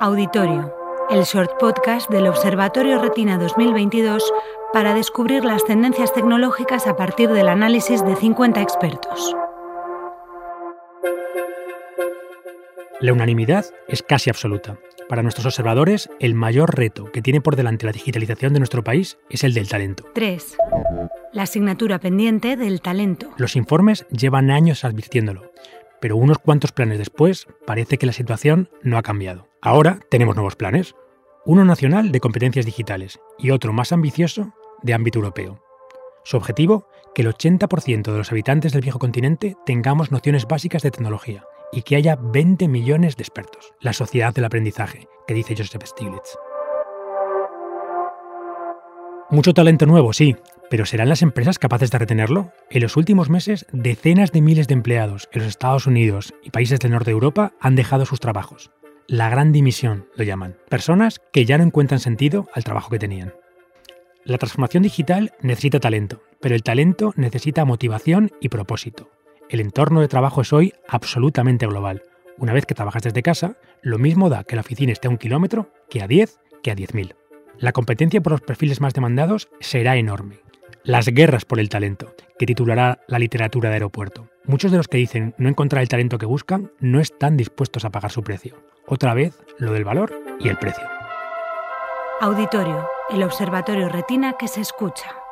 Auditorio, el short podcast del Observatorio Retina 2022 para descubrir las tendencias tecnológicas a partir del análisis de 50 expertos. La unanimidad es casi absoluta. Para nuestros observadores, el mayor reto que tiene por delante la digitalización de nuestro país es el del talento. 3. La asignatura pendiente del talento. Los informes llevan años advirtiéndolo, pero unos cuantos planes después parece que la situación no ha cambiado. Ahora tenemos nuevos planes, uno nacional de competencias digitales y otro más ambicioso de ámbito europeo. Su objetivo, que el 80% de los habitantes del viejo continente tengamos nociones básicas de tecnología y que haya 20 millones de expertos. La sociedad del aprendizaje, que dice Joseph Stiglitz. Mucho talento nuevo, sí, pero ¿serán las empresas capaces de retenerlo? En los últimos meses, decenas de miles de empleados en los Estados Unidos y países del norte de Europa han dejado sus trabajos. La gran dimisión lo llaman. Personas que ya no encuentran sentido al trabajo que tenían. La transformación digital necesita talento, pero el talento necesita motivación y propósito. El entorno de trabajo es hoy absolutamente global. Una vez que trabajas desde casa, lo mismo da que la oficina esté a un kilómetro que a 10 que a 10.000. La competencia por los perfiles más demandados será enorme. Las guerras por el talento, que titulará la literatura de aeropuerto. Muchos de los que dicen no encontrar el talento que buscan no están dispuestos a pagar su precio. Otra vez, lo del valor y el precio. Auditorio, el observatorio retina que se escucha.